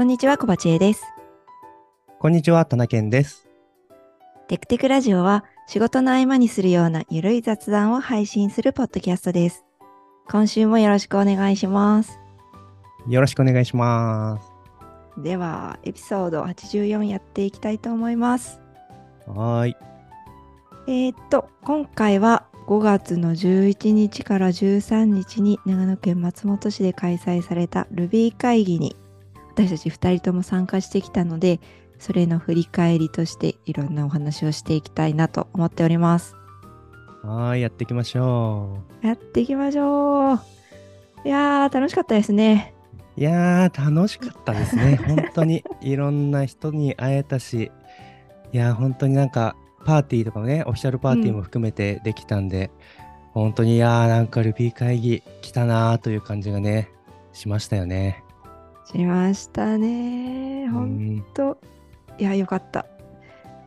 こんにちは、小鉢恵です。こんにちは、田中健です。テクテクラジオは仕事の合間にするようなゆるい雑談を配信するポッドキャストです。今週もよろしくお願いします。よろしくお願いします。では、エピソード84やっていきたいと思います。はーい。えー、っと、今回は5月の11日から13日に長野県松本市で開催された Ruby 会議に私たち2人とも参加してきたので、それの振り返りとしていろんなお話をしていきたいなと思っております。はーい、やっていきましょやっていきましょう。いやー、楽しかったですね。う。いやー、楽しかったですね。本当にいろんな人に会えたし、いやー、本当になんか、パーティーとかもね、オフィシャルパーティーも含めてできたんで、本当にいやー、なんかルビー会議来たなーという感じがね、しましたよね。しましたね。うほんん。と。いや、よかった。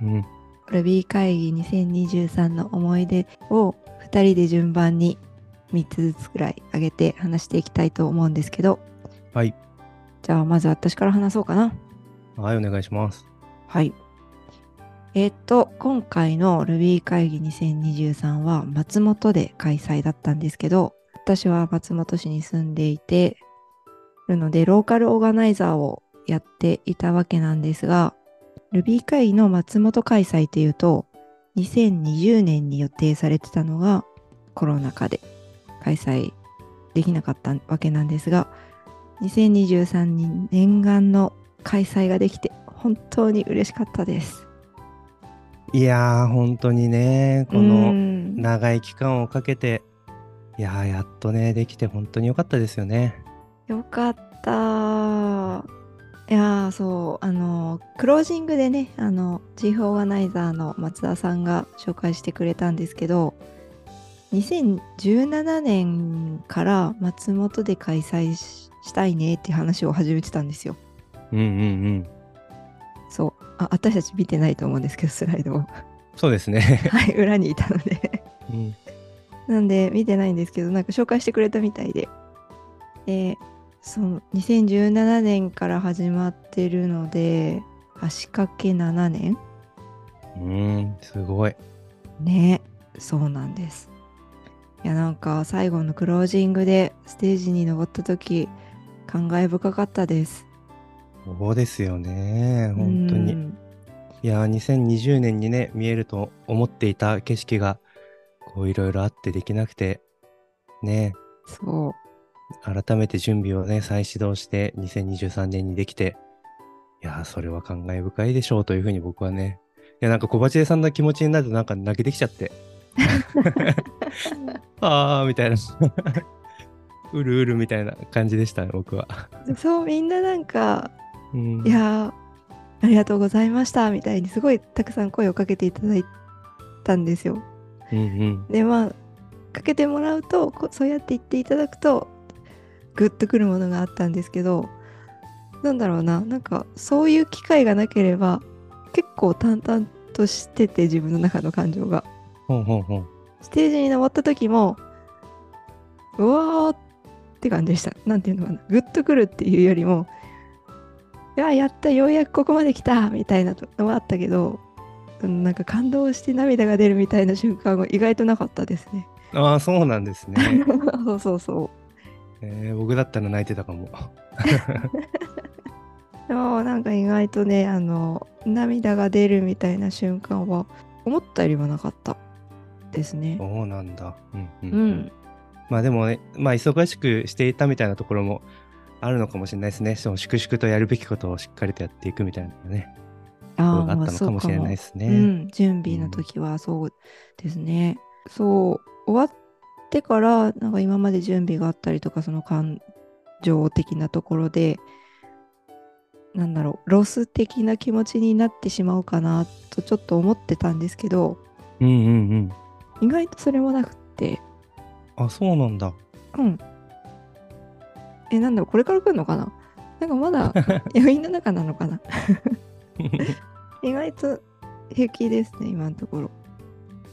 うん。Ruby 会議2023の思い出を2人で順番に3つずつくらい上げて話していきたいと思うんですけど、はい。じゃあまず私から話そうかな。はい、お願いします。はい。えーっと、今回の Ruby 会議2023は松本で開催だったんですけど、私は松本市に住んでいて、るので、ローカルオーガナイザーをやっていたわけなんですが、Ruby 会議の松本開催というと、2020年に予定されてたのがコロナ禍で開催できなかったわけなんですが、2023年念願の開催ができて本当に嬉しかったです。いやー、本当にね、こうの、ん長い期間をかけて、いやーやっとね、できて本当に良かったですよね。よかった。いやーそうあのクロージングでねあのチーフオーガナイザーの松田さんが紹介してくれたんですけど2017年から松本で開催ししたいねって話を始めてたんですよ。うんうんうん。そうあ私たち見てないと思うんですけどスライドをそうですね。はい裏にいたのでうん、なんで見てないんですけどなんか紹介してくれたみたいででその2017年から始まってるので足掛け7年うん、すごい。ねそうなんですいやなんか最後のクロージングでステージに登った時感慨深かったですそうですよね。本当に。うんいやー、2020年にね、見えると思っていた景色が、こういろいろあってできなくて、ね、そう改めて準備をね、再始動して、2023年にできて、いやー、それは感慨深いでしょうというふうに僕はね、いや、なんか小鉢江さんの気持ちになるとなんか泣けてきちゃって。あー、みたいな。うるうるみたいな感じでしたね、僕は。そうみんななんかうんいやーありがとうございましたみたいにすごいたくさん声をかけていただいたんですようんうん。でまあかけてもらうとこそうやって言っていただくとグッとくるものがあったんですけどなんだろうななんかそういう機会がなければ結構淡々としてて自分の中の感情がほんほんほん。ステージに登った時もうわーって感じでしたなんていうのかなグッとくるっていうよりもいややったようやくここまで来たみたいなのはあったけどうんなんか感動して涙が出るみたいな瞬間が意外となかったですねああ、そうなんですね。そうそうそう。えー僕だったら泣いてたかも。でもなんか意外とね、あの、涙が出るみたいな瞬間は思ったよりもなかったですね。そうなんだ。うんうん、う。ん。まあでもね、まあ忙しくしていたみたいなところもあるのかもしれないですね。その粛々とやるべきことをしっかりとやっていくみたいなね、ところがあったのかもしれないですね。うん、準備の時はそうですね。そう、終わってから、なんか今まで準備があったりとか、その感情的なところで、なんだろう、ロス的な気持ちになってしまうかなとちょっと思ってたんですけど、うんうんうん。意外とそれもなくって、あ、そうなんだ。うん。え、なんだろう、これから来るのかな？なんかまだ 余韻の中なのかな？意外と平気ですね、今のところ。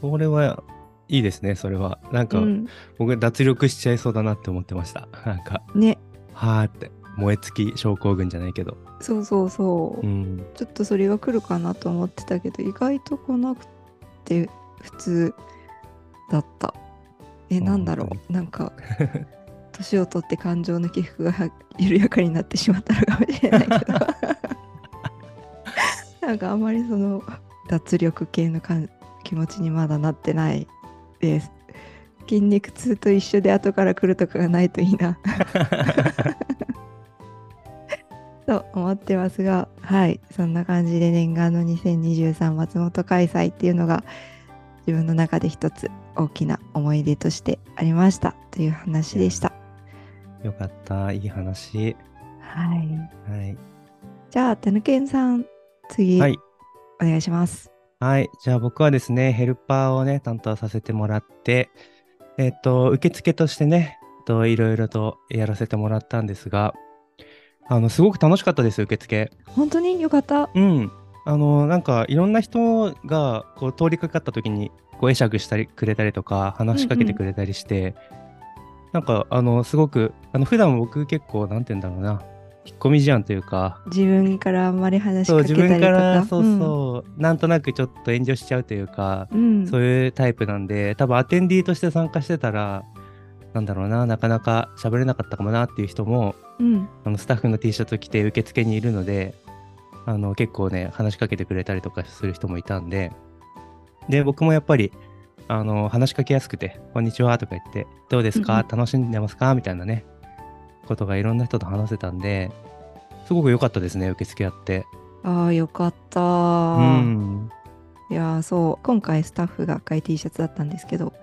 それはいいですね、それは。なんか、うん、僕脱力しちゃいそうだなって思ってました。なんか、ね、はーって。燃え尽き症候群じゃないけど。そうそうそう、うん。ちょっとそれが来るかなと思ってたけど意外と来なくて普通だったえあなんだろ本うなんか年を取って感情の起伏がは緩やかになってしまったのかもしれないけど なんかあんまりその脱力系のかん気持ちにまだなってないです筋肉痛と一緒で後から来るとかがないといいな と思ってますがはいそんな感じで念願の2023松本開催っていうのが自分の中で一つ大きな思い出としてありましたという話でした。よかった。いい話。はい。はい。じゃあ、たぬけんさん、次、はい。お願いします。はい。じゃあ僕はですね、ヘルパーをね、担当させてもらって、えっ、と、受付としてね、えっといろいろとやらせてもらったんですが、あの、すごく楽しかったです、受付。本当によかった。うん。あの、なんか、いろんな人が、こう、通りかかった時に、こう、会釈したり、くれたりとか、話しかけてくれたりして、なんか、あの、すごく、あの、普段僕結構、なんて言うんだろうな、引っ込み思案というか、自分からあんまり話しかけたりとか。分から、そうそう、なんとなくちょっと遠慮しちゃうというか、うん。そういうタイプなんで、多分アテンディーとして参加してたら、なんだろうな、なかなか喋れなかったかもなっていう人も、うん。あのスタッフの T シャツを着て受付にいるので、あの結構ね、話しかけてくれたりとかする人もいたんで、で、僕もやっぱり、あの話しかけやすくて、こんにちはとか言って、どうですか、うんう楽しんでますか？みたいなね、ことがいろんな人と話せたんで、すごく良かったですね、受付やって。ああ、よかった。うん。いやーそう今回スタッフが赤い T シャツだったんですけど、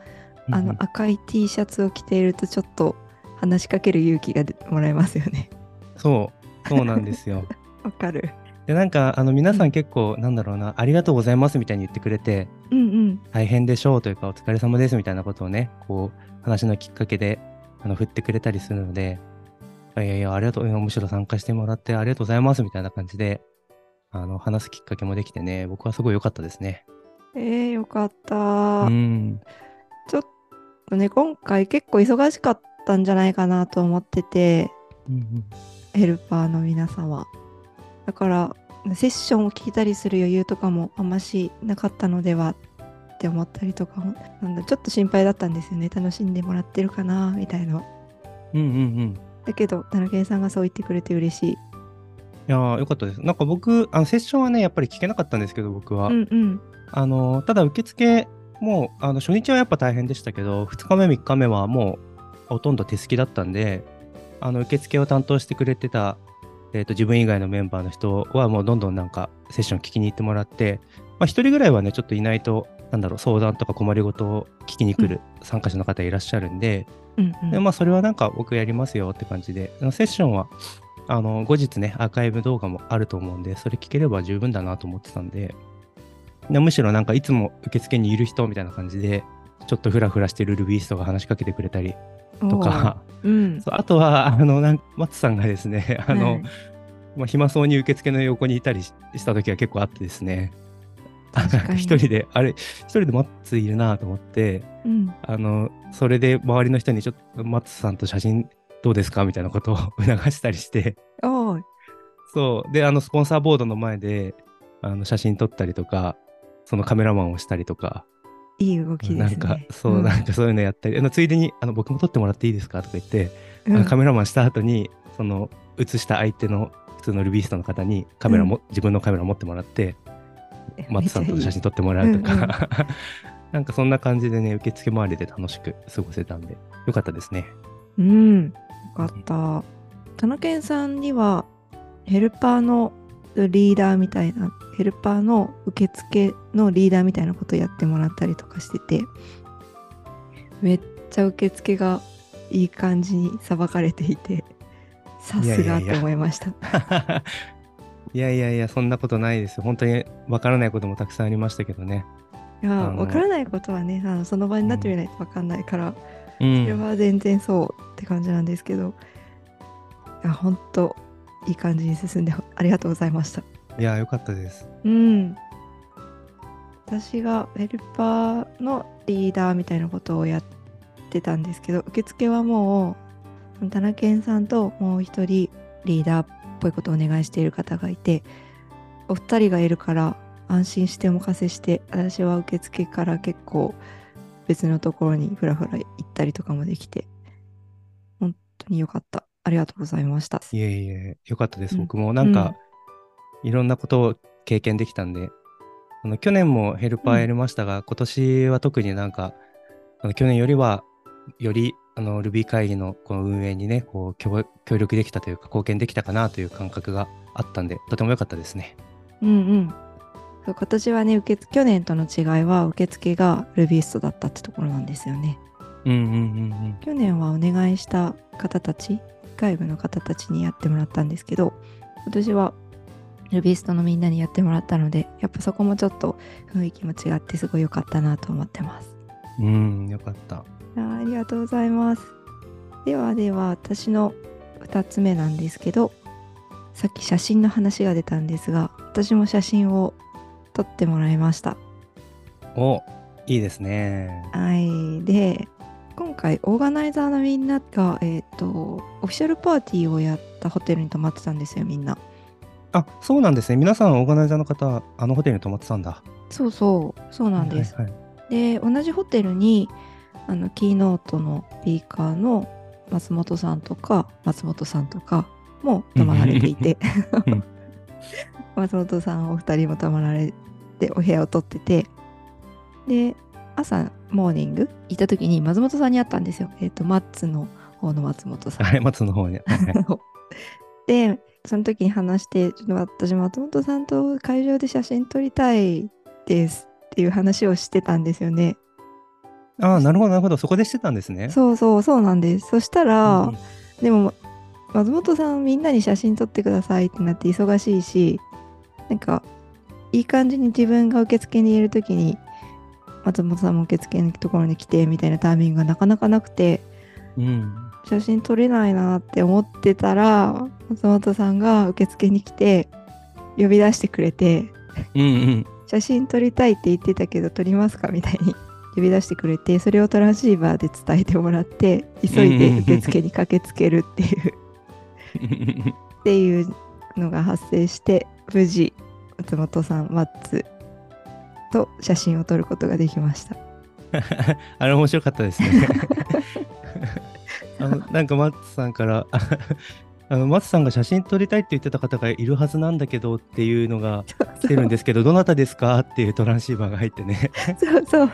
あの赤い T シャツを着ているとちょっと話しかける勇気が出もらえますよね。そう、そうなんですよ。わかる。で、なんか、あの、皆さん結構、なんだろうな、ありがとうございますみたいに言ってくれて、うんうん。大変でしょうというか、お疲れ様ですみたいなことをね、こう、話のきっかけで、あの、振ってくれたりするので、いやいや、ありがとう、むしろ参加してもらってありがとうございますみたいな感じで、あの、話すきっかけもできてね、僕はすごい良かったですね。えー、よかった。うん。ちょっとね今回結構忙しかったんじゃないかなと思っててうんヘルパーの皆様だからセッションを聞いたりする余裕とかもあんましなかったのではって思ったりとかなんだちょっと心配だったんですよね楽しんでもらってるかなみたいなうんうんうん。だけど田中さんがそう言ってくれて嬉しいいやー、よかったです。なんか僕、あの、セッションはね、やっぱり聞けなかったんですけど、僕は。うんうんあの、ただ受付も、あの、初日はやっぱ大変でしたけど、2日目、3日目はもう、ほとんど手すきだったんで、あの、受付を担当してくれてた、えっ、と、自分以外のメンバーの人は、もうどんどんなんか、セッション聞きに行ってもらって、まあ、一人ぐらいはね、ちょっといないと、なんだろう、相談とか困りごとを聞きに来る参加者の方いらっしゃるんで、うんうんでまあ、それはなんか僕やりますよって感じで、セッションは、あの、後日ね、アーカイブ動画もあると思うんで、それ聞ければ十分だなと思ってたんで、でむしろなんかいつも受付にいる人みたいな感じで、ちょっとフラフラしてるルビーストが話しかけてくれたりとか、うん。あとは、あの、なん松さんがですね、あの、はい。まあ、暇そうに受付の横にいたりしした時は結構あってですね、一人で、あれ、一人でマッツいるなと思って、うん。あの、それで周りの人にちょっと、松さんと写真どうですかみたいなことを 促したりして、そう。で、あの、スポンサーボードの前で、あの、写真撮ったりとか、そのカメラマンをしたりとか、いい動きですね。なんか、そう、ん。なんかそういうのやったり、あのついでに、あの、僕も撮ってもらっていいですかとか言って、うん。あのカメラマンした後に、その、写した相手の普通のルビーストの方にカメラも、自分のカメラ持ってもらって、松さんと写真撮ってもらうとか、うんうん なんかそんな感じでね、受付周りで楽しく過ごせたんで、よかったですね。うん、よかった。田中さんにはヘルパーのリーダーみたいな、ヘルパーの受付のリーダーみたいなことやってもらったりとかしてて、めっちゃ受付がいい感じにさばかれていて、さすがって思いました。いやいやいや、そんなことないですよ。本当にわからないこともたくさんありましたけどね。いやわからないことはねあのその場になってみないとわかんないから、うそれん。は全然そうって感じなんですけどいやほんといい感じに進んでありがとうございましたいや、よかったです。うん私がヘルパーのリーダーみたいなことをやってたんですけど受付はもう田中健さんともう一人リーダーっぽいことをお願いしている方がいてお二人がいるから安心してお任せして私は受付から結構別のところにふらふら行ったりとかもできて本当に良かった。ありがとうございました。いえいえ、よかったです。うん。僕もなんか、いろんなことを経験できたんで、あの去年もヘルパーやりましたが、今年は特になんか、あの去年よりは、よりあの Ruby 会議のこの運営にね、こう協協力できたというか、貢献できたかなという感覚があったんで、とても良かったですね。うんうんそう今年はね受付去年との違いは受付が Rubyist だったってところなんですよねうんうんうん去年はお願いした方たち外部の方たちにやってもらったんですけど今年は Rubyist のみんなにやってもらったのでやっぱそこもちょっと雰囲気も違ってすごい良かったなと思ってますうん。うん、よかった。ありがとうございます。ではでは私の2つ目なんですけどさっき写真の話が出たんですが私も写真を撮ってもらいました。おいいですね。はい。で今回オーガナイザーのみんながえっ、とオフィシャルパーティーをやったホテルに泊まってたんですよみんな。あ、そうなんですね。皆さん、オーガナイザーの方、あのホテルに泊まってたんだ。そうそう。そうなんです、はいはい。で同じホテルにあのキーノートのスピーカーの松本さんとか松本さんとかも泊まられていて。うん 松本さんお二人も泊まられてお部屋を取ってて。で朝モーニング行った時に松本さんに会ったんですよ。えっ、とマッツの方の松本さん。はい、松の方に。でその時に話してちょっと私松本さんと会場で写真撮りたいですっていう話をしてたんですよねああ、なるほど、なるほど。そこでしてたんですね。そうそうそうなんですそしたら、うんうんでも松本さんみんなに写真撮ってくださいってなって忙しいしなんかいい感じに自分が受付にいる時に松本さんも受付のところに来てみたいなタイミングがなかなかなくてうん。写真撮れないなって思ってたら松本さんが受付に来て呼び出してくれてうんうん。写真撮りたいって言ってたけど撮りますかみたいに呼び出してくれてそれをトランシーバーで伝えてもらって急いで受付に駆けつけるっていう。っていうのが発生して無事松本さんマッツと写真を撮ることができました。あれ面白かったですね。あのなんかマッツさんからああのマッツさんが写真撮りたいって言ってた方がいるはずなんだけどっていうのが来てるんですけどどなたですかっていうトランシーバーが入ってね。そうそう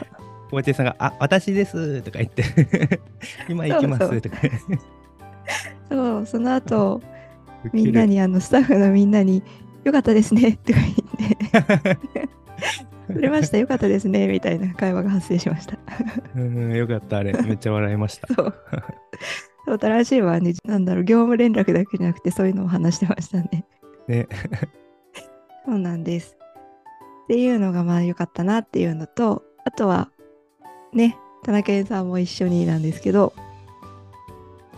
小町さんが「あ私です」とか言って「今行きます」とか。そうその後 みんなにあのスタッフのみんなに「よかったですね」とか言って「撮れましたよかったですね」みたいな会話が発生しました。うんよかったあれ。めっちゃ笑いました。そう。そうトランシーバーになんだろう業務連絡だけじゃなくてそういうのを話してましたね。ね。そうなんです。っていうのがまあ良かったなっていうのと、あとはね、田中健さんも一緒になんですけど、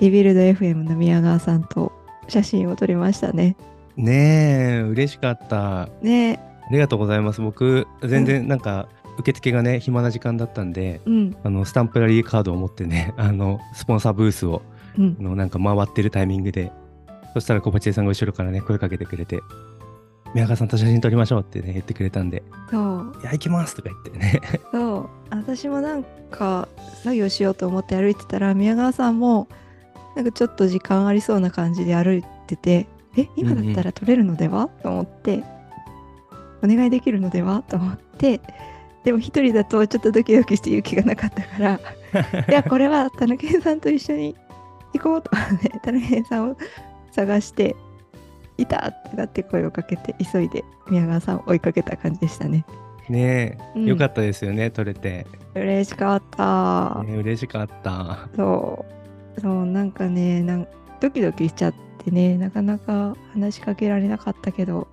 リビルド FM の宮川さんと写真を撮りましたね。ねえ嬉しかった。ね、ありがとうございます。僕全然なんか受付がね暇な時間だったんでうん、あのスタンプラリーカードを持ってね あのスポンサーブースをうん。あ、のなんか回ってるタイミングでそしたら小鉢さんが後ろからね声かけてくれて宮川さんと写真撮りましょうってね言ってくれたんで。そう、「いや行きます」とか言ってね。そう。私もなんか作業しようと思って歩いてたら、宮川さんもなんかちょっと時間ありそうな感じで歩いてて、え、今だったら撮れるのでは、と思って、お願いできるのでは？と思って、でも一人だとちょっとドキドキして勇気がなかったから、いや、これは田中さんと一緒に行こうと、ね、田中さんを探して、いたってなって声をかけて、急いで宮川さんを追いかけた感じでしたね。ねえ、うんよかったですよね撮れて、嬉しかった。ね、嬉しかったそう、そう、なんかね、なんドキドキしちゃってね、なかなか話しかけられなかったけど、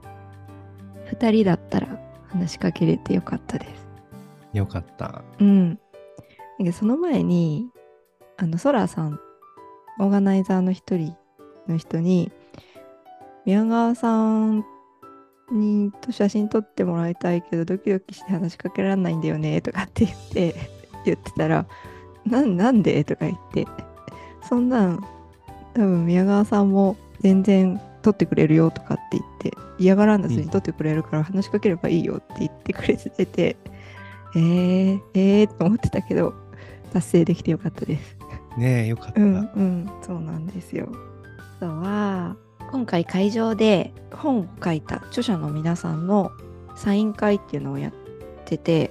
2人だったら話しかけれてよかったです。よかったうん。なんかその前に、あの、ソラさん、オーガナイザーの一人の人に、宮川さんにと写真撮ってもらいたいけど、ドキドキして話しかけられないんだよね、とかって言って、言ってたら、なんなんで？とか言って、そんなん、多分宮川さんも全然取ってくれるよとかって言って嫌がらんだずに取ってくれるから話しかければいいよって言ってくれてて、えー、えーと思ってたけど達成できてよかったです。ねえよかった、うんうんそうなんですよ。あとは今回会場で本を書いた著者の皆さんのサイン会っていうのをやってて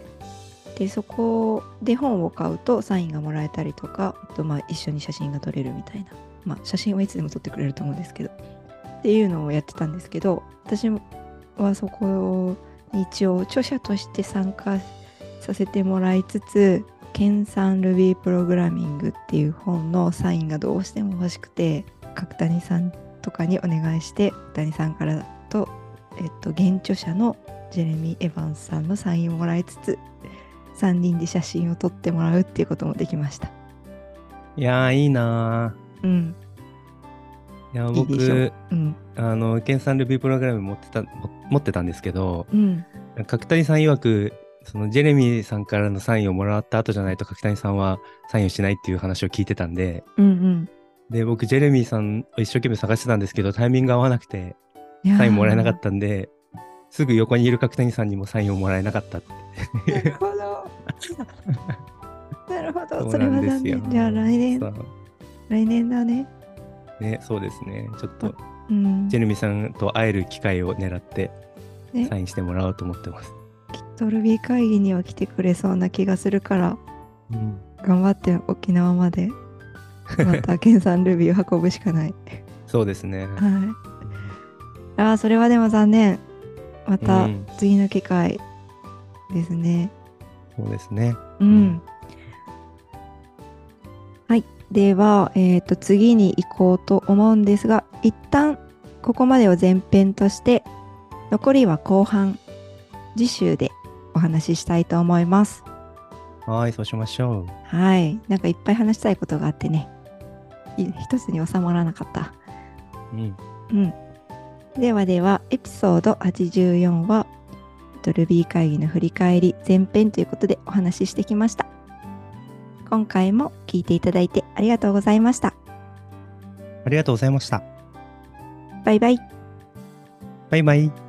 でそこで本を買うとサインがもらえたりとかあとまあ一緒に写真が撮れるみたいな、まあ、写真はいつでも撮ってくれると思うんですけど。っていうのをやってたんですけど私はそこに一応著者として参加させてもらいつつ研鑽 Ruby プログラミングっていう本のサインがどうしても欲しくて角谷さんとかにお願いして角谷さんからと、えっと、現著者のジェレミー・エヴァンスさんのサインをもらいつつ3人で写真を撮ってもらうっていうこともできました。いやーいいなうん、ーいやいいでしょ僕うん、あの研鑽 Ruby プログラム持ってたも持ってたんですけどうん、角谷さん曰くそのジェレミーさんからのサインをもらった後じゃないと角谷さんはサインをしないっていう話を聞いてたんでうん、で僕ジェレミーさんを一生懸命探してたんですけどタイミング合わなくてうん。サインもらえなかっったんですぐ横にいる角谷さんにもサインをもらえなかったってた。なるほど。なるほど。それは残念。じゃあ来年来年だね。ねそうですねちょっとうん。ジェレミーさんと会える機会を狙ってねサインしてもらおうと思ってます、きっとルビー会議には来てくれそうな気がするから、うん頑張って沖縄まで、また研鑽ルビーを運ぶしかない。そうですね。はい。ああ、それはでも残念。またうん次の機会ですね。そうですね。うん。うんはい。では、えっ、と、次に行こうと思うんですが、一旦ここまでを前編として、残りは後半、次週でお話ししたいと思います。はい、そうしましょはい。なんかいっぱい話したいことがあってね、い一つに収まらなかった。う。うん。うん。ではでは、エピソード84は、えっと Ruby 会議の振り返り前編ということでお話ししてきました。今回も聞いていただいてありがとうございました。ありがとうございました。バイバイ。バイバイ。